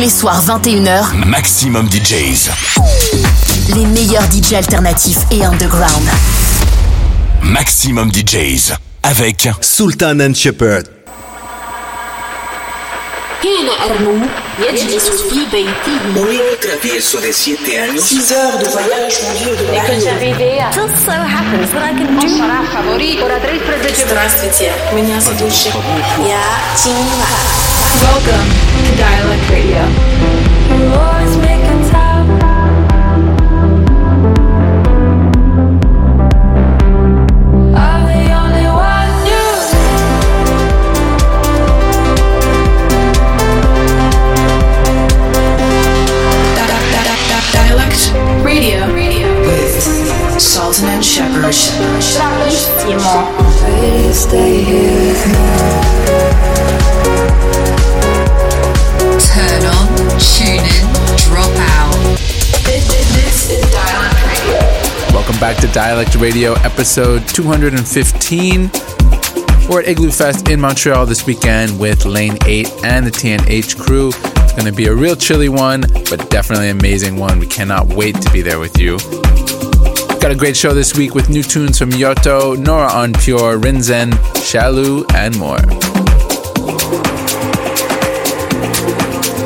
tous les soirs 21h. Maximum DJs. Les meilleurs DJs alternatifs et underground. Maximum DJs avec Sultan and Shepherd. Dialed Radio. Dialed Radio. With Sultan Welcome back to Dialed Radio, episode 215. We're at Igloofest in Montreal this weekend with Lane 8 and the TNH crew. It's going to be a real chilly one, but definitely an amazing one. We cannot wait to be there with you. Got a great show this week with new tunes from Yotto, Nora En Pure, Rinzen, Shalu, and more.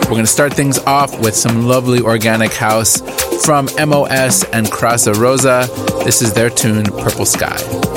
We're going to start things off with some lovely organic house from MOS and Crasa Rosa. This is their tune, Purple Sky.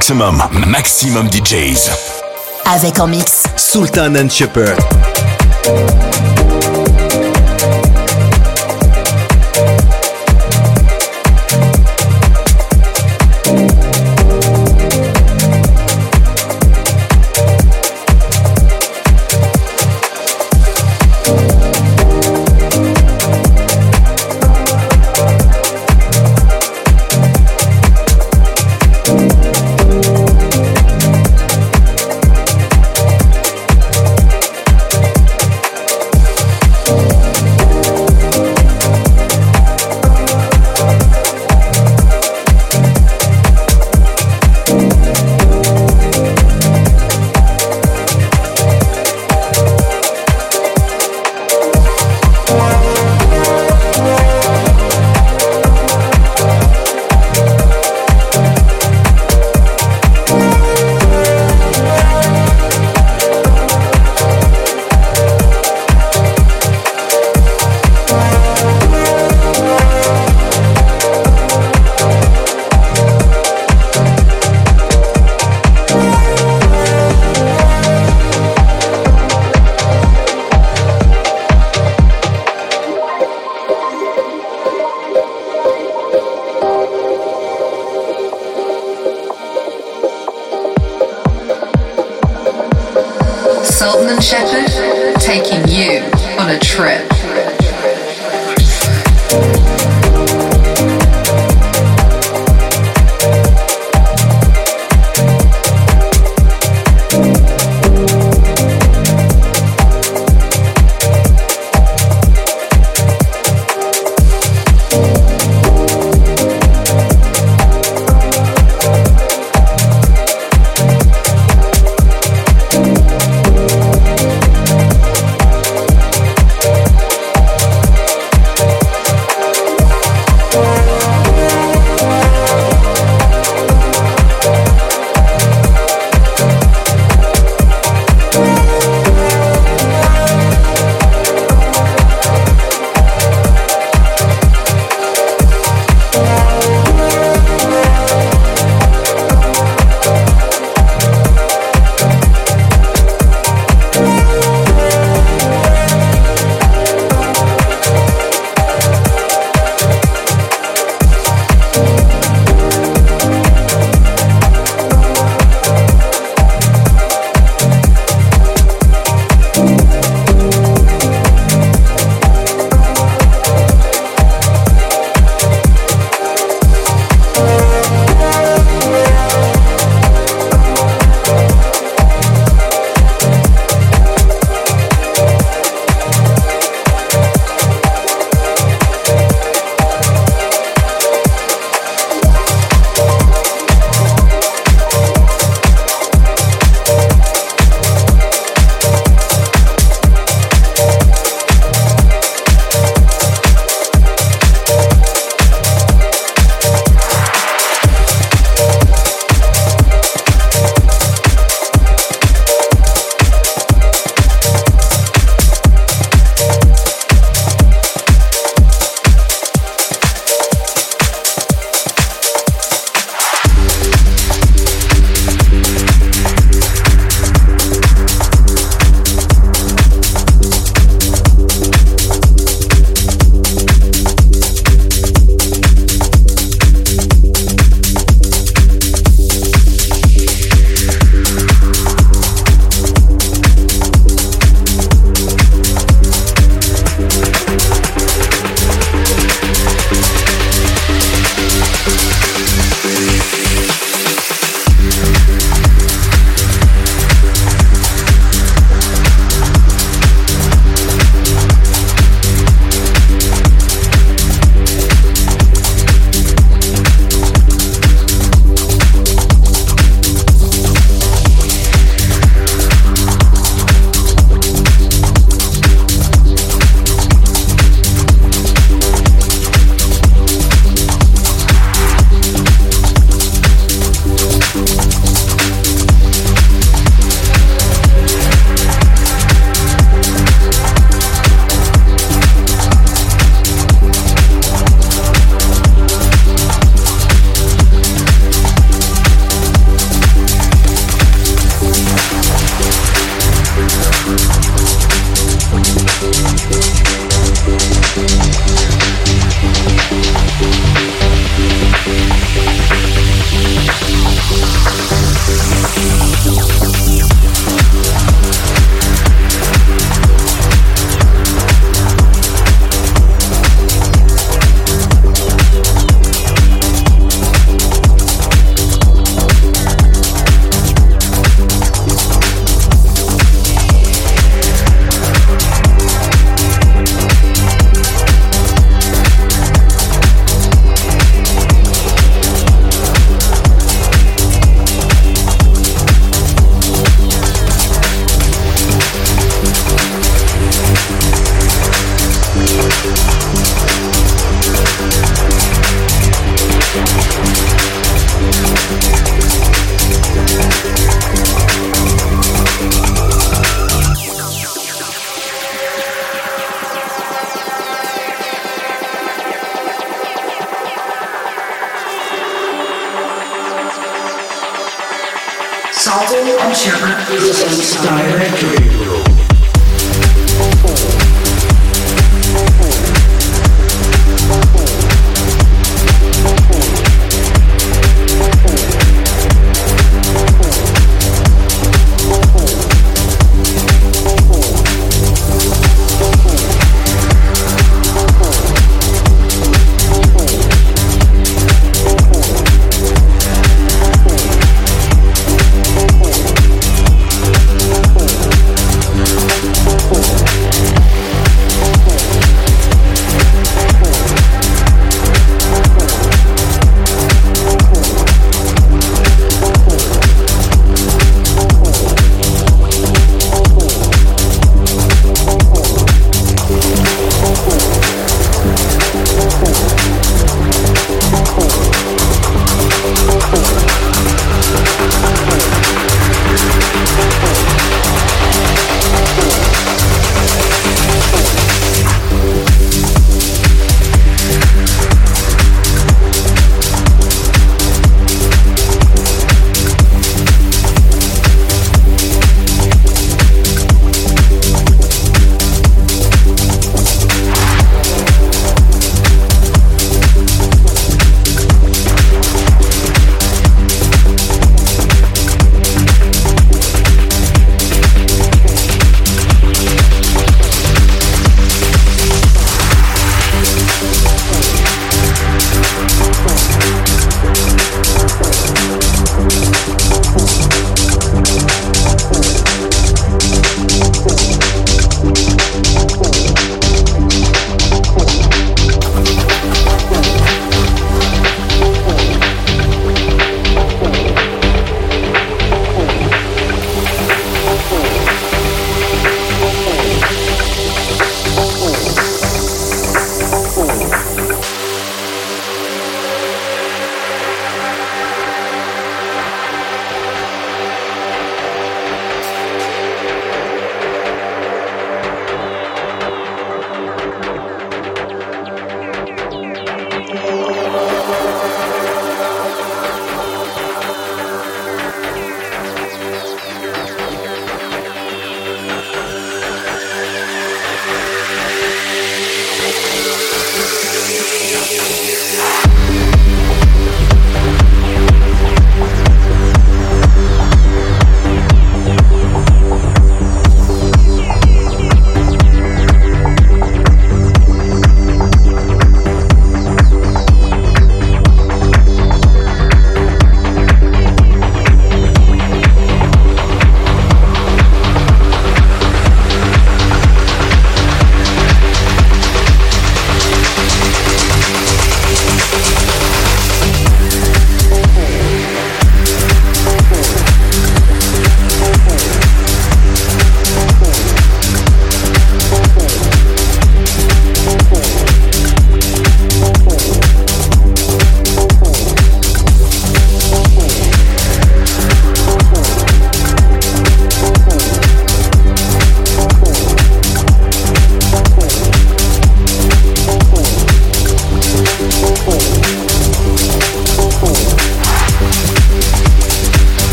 Maximum, maximum DJs. Avec en mix Sultan and Shepherd.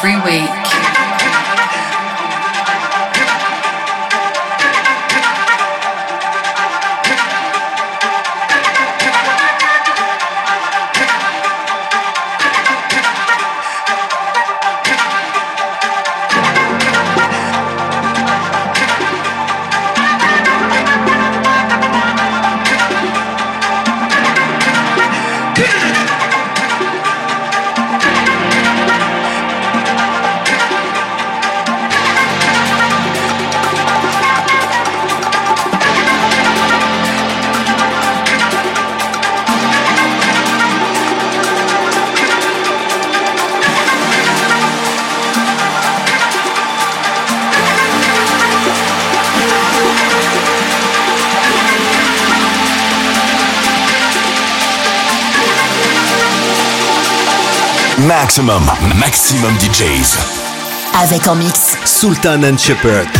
Goosebumps Maximum, maximum DJs. Avec en mix Sultan and Shepherd.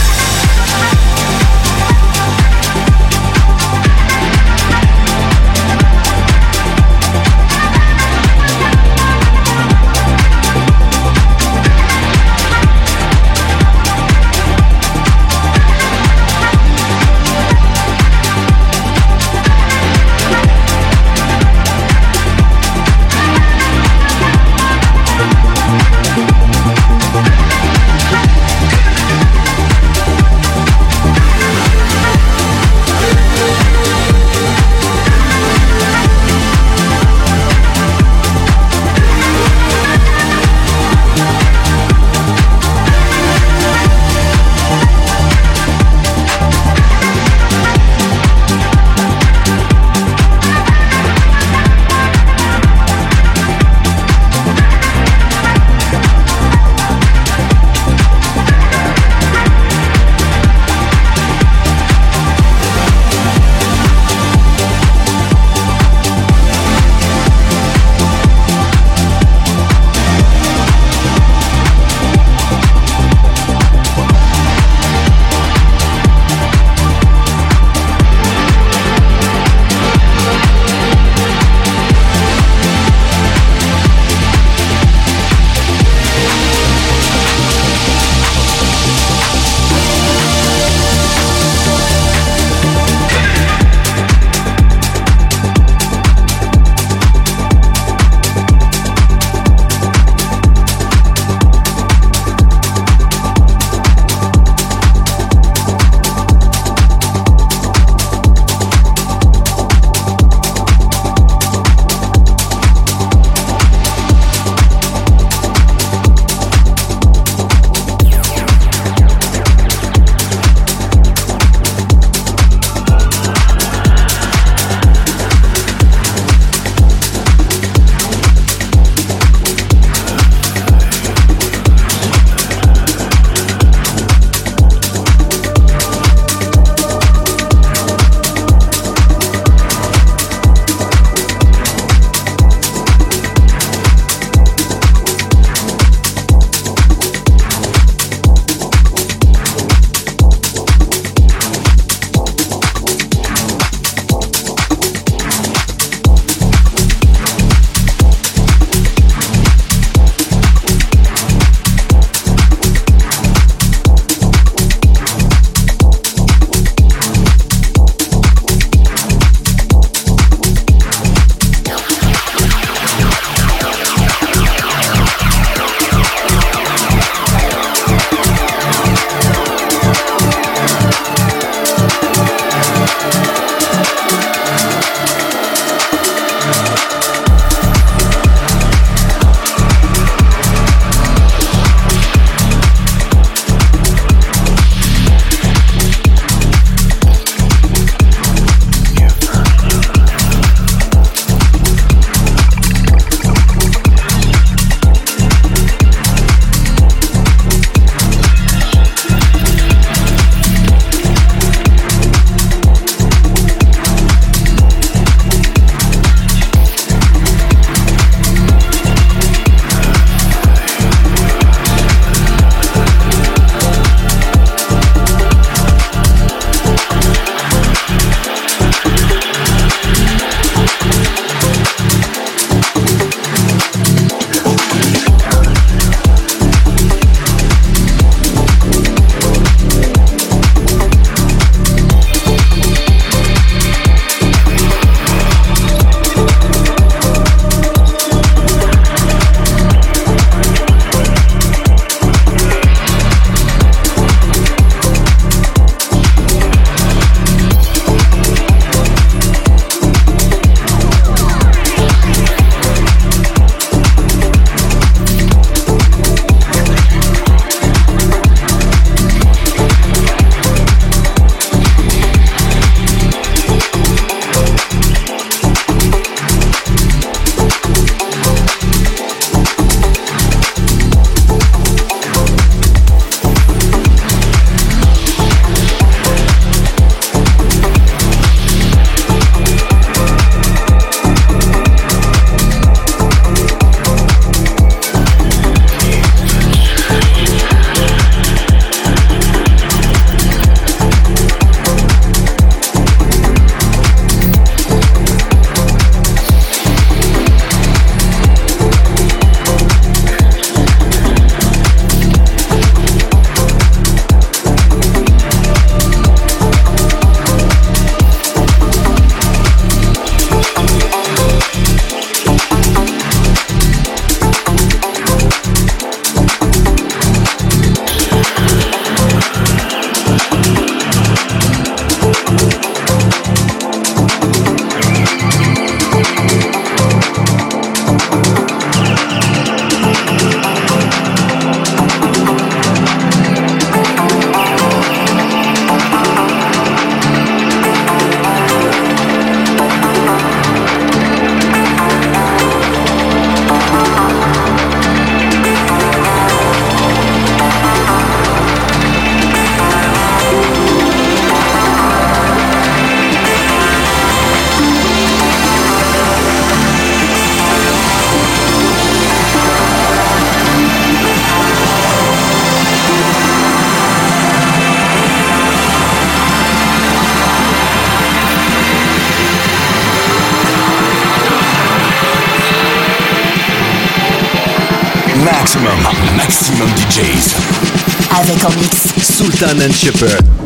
Sultan and Shepard.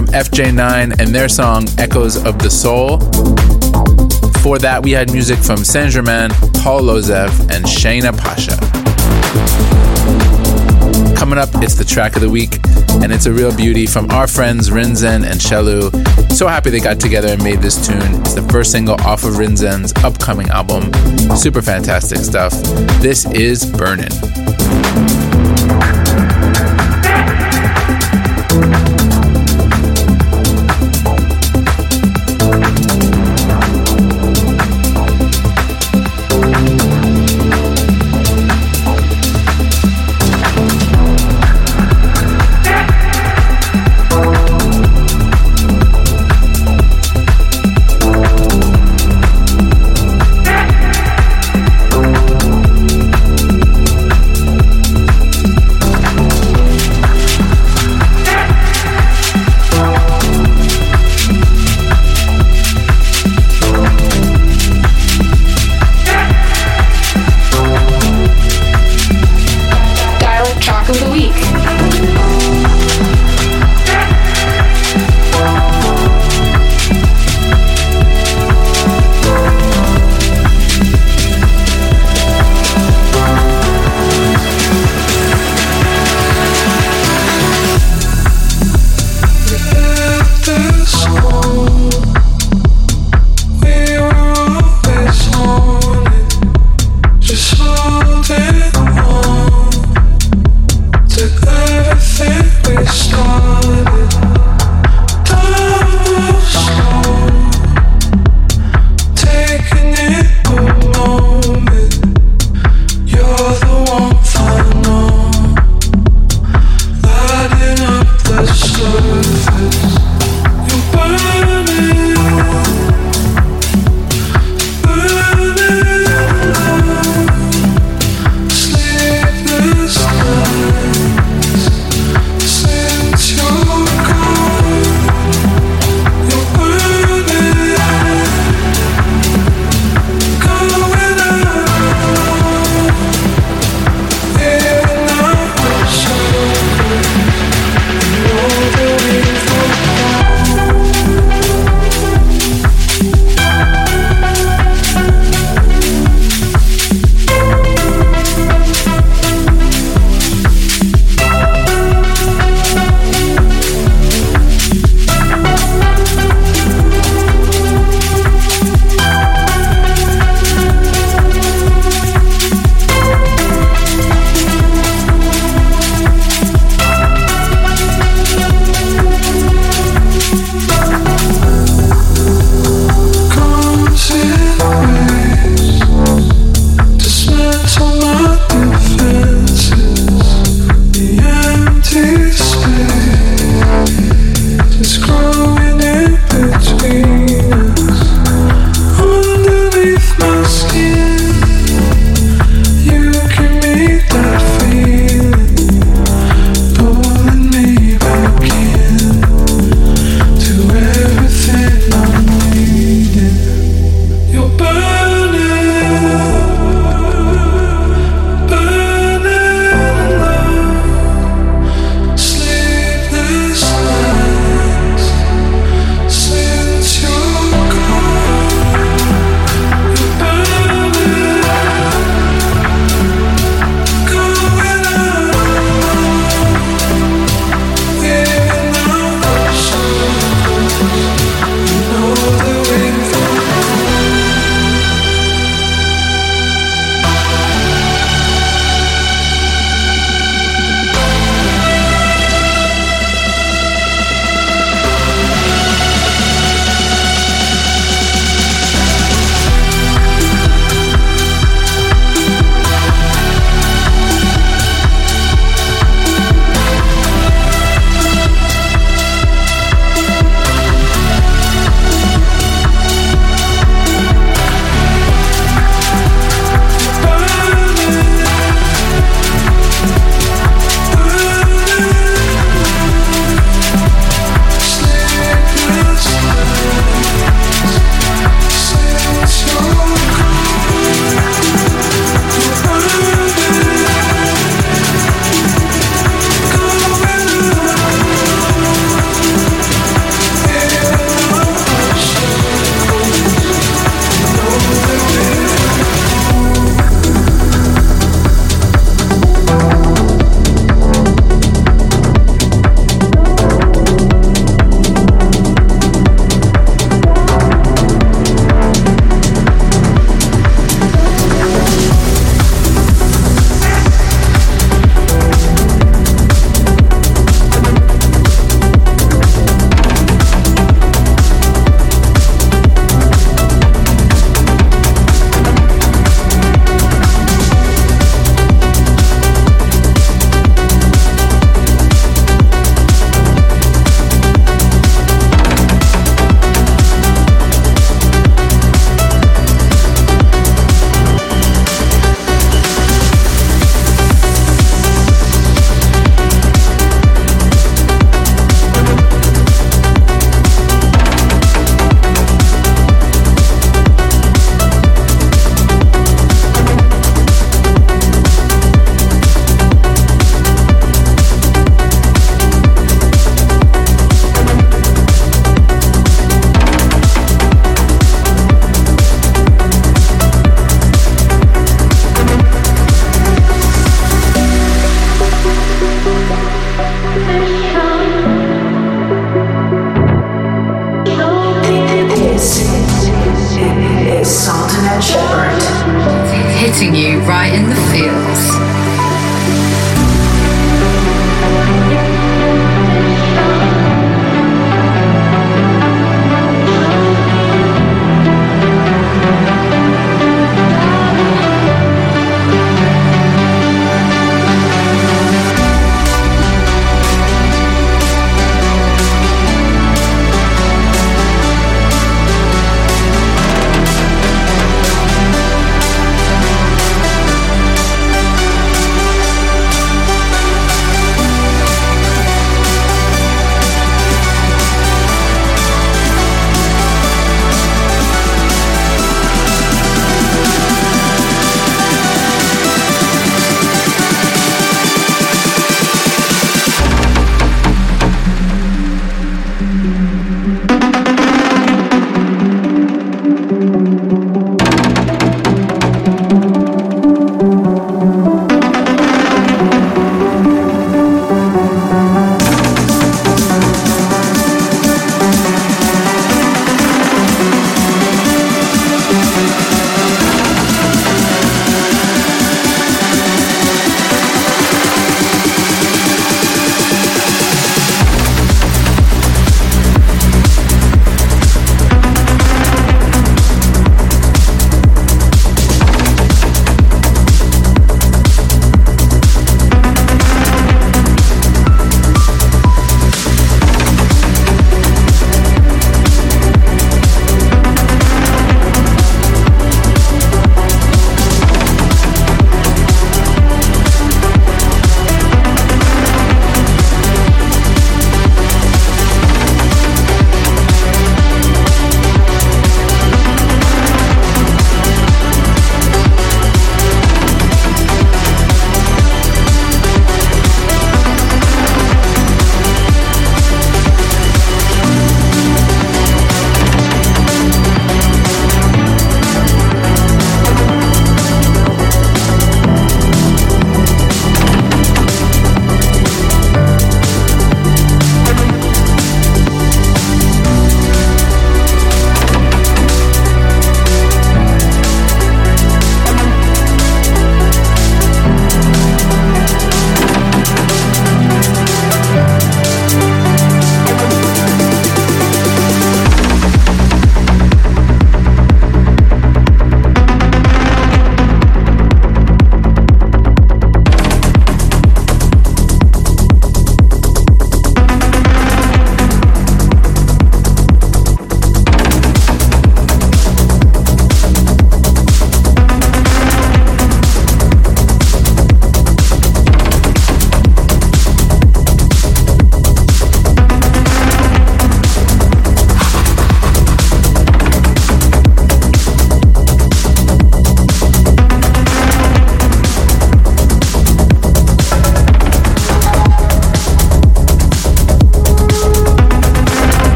From FJ9 and their song Echoes of the Soul. Before that, we had music from Saint Germain, Paul Lozev, and Shayna Pasha. Coming up, it's the track of the week, and it's a real beauty from our friends Rinzen and Shelu. So happy they got together and made this tune. It's the first single off of Rinzen's upcoming album. Super fantastic stuff. This is Burnin'. short. Hitting you right in the feels.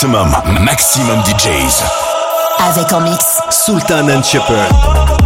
Maximum, maximum DJs. Avec en mix Sultan and Shepherd.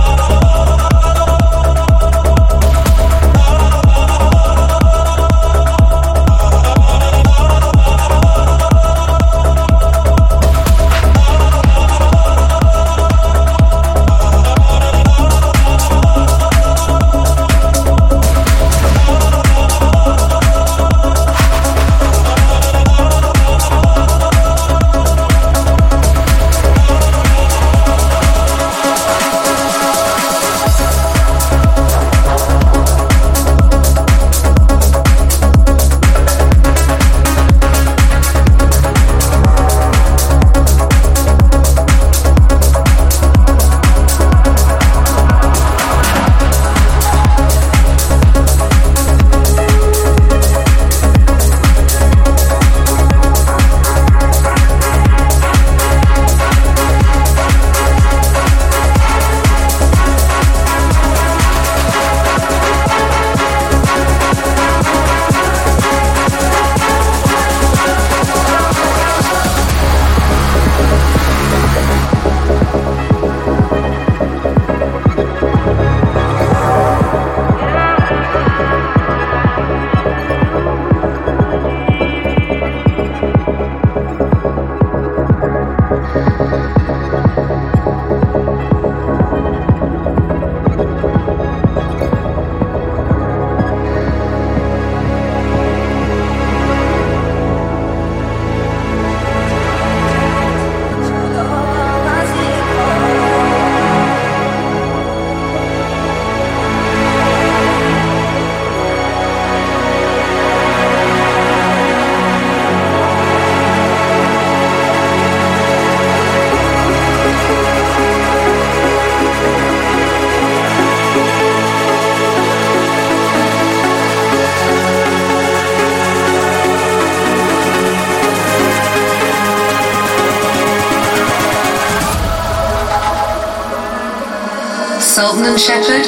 And Shepard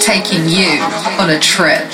taking you on a trip.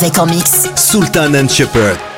Avec en mix Sultan and Shepherd.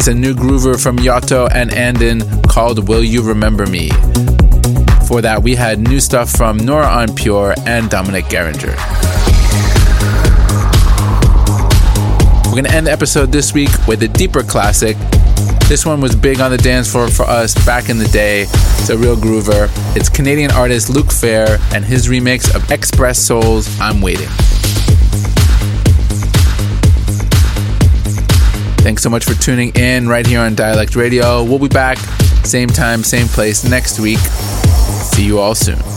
is a new groover from Yotto and Andon called Will You Remember Me. For that, we had new stuff from Nora En Pure and Dominic Geringer. We're going to end the episode this week with a deeper classic. This one was big on the dance floor for us back in the day. It's a real groover. It's Canadian artist Luke Fair and his remix of Express Souls I'm Waiting. Thanks so much for tuning in right here on Dialed Radio. We'll be back same time, same place next week. See you all soon.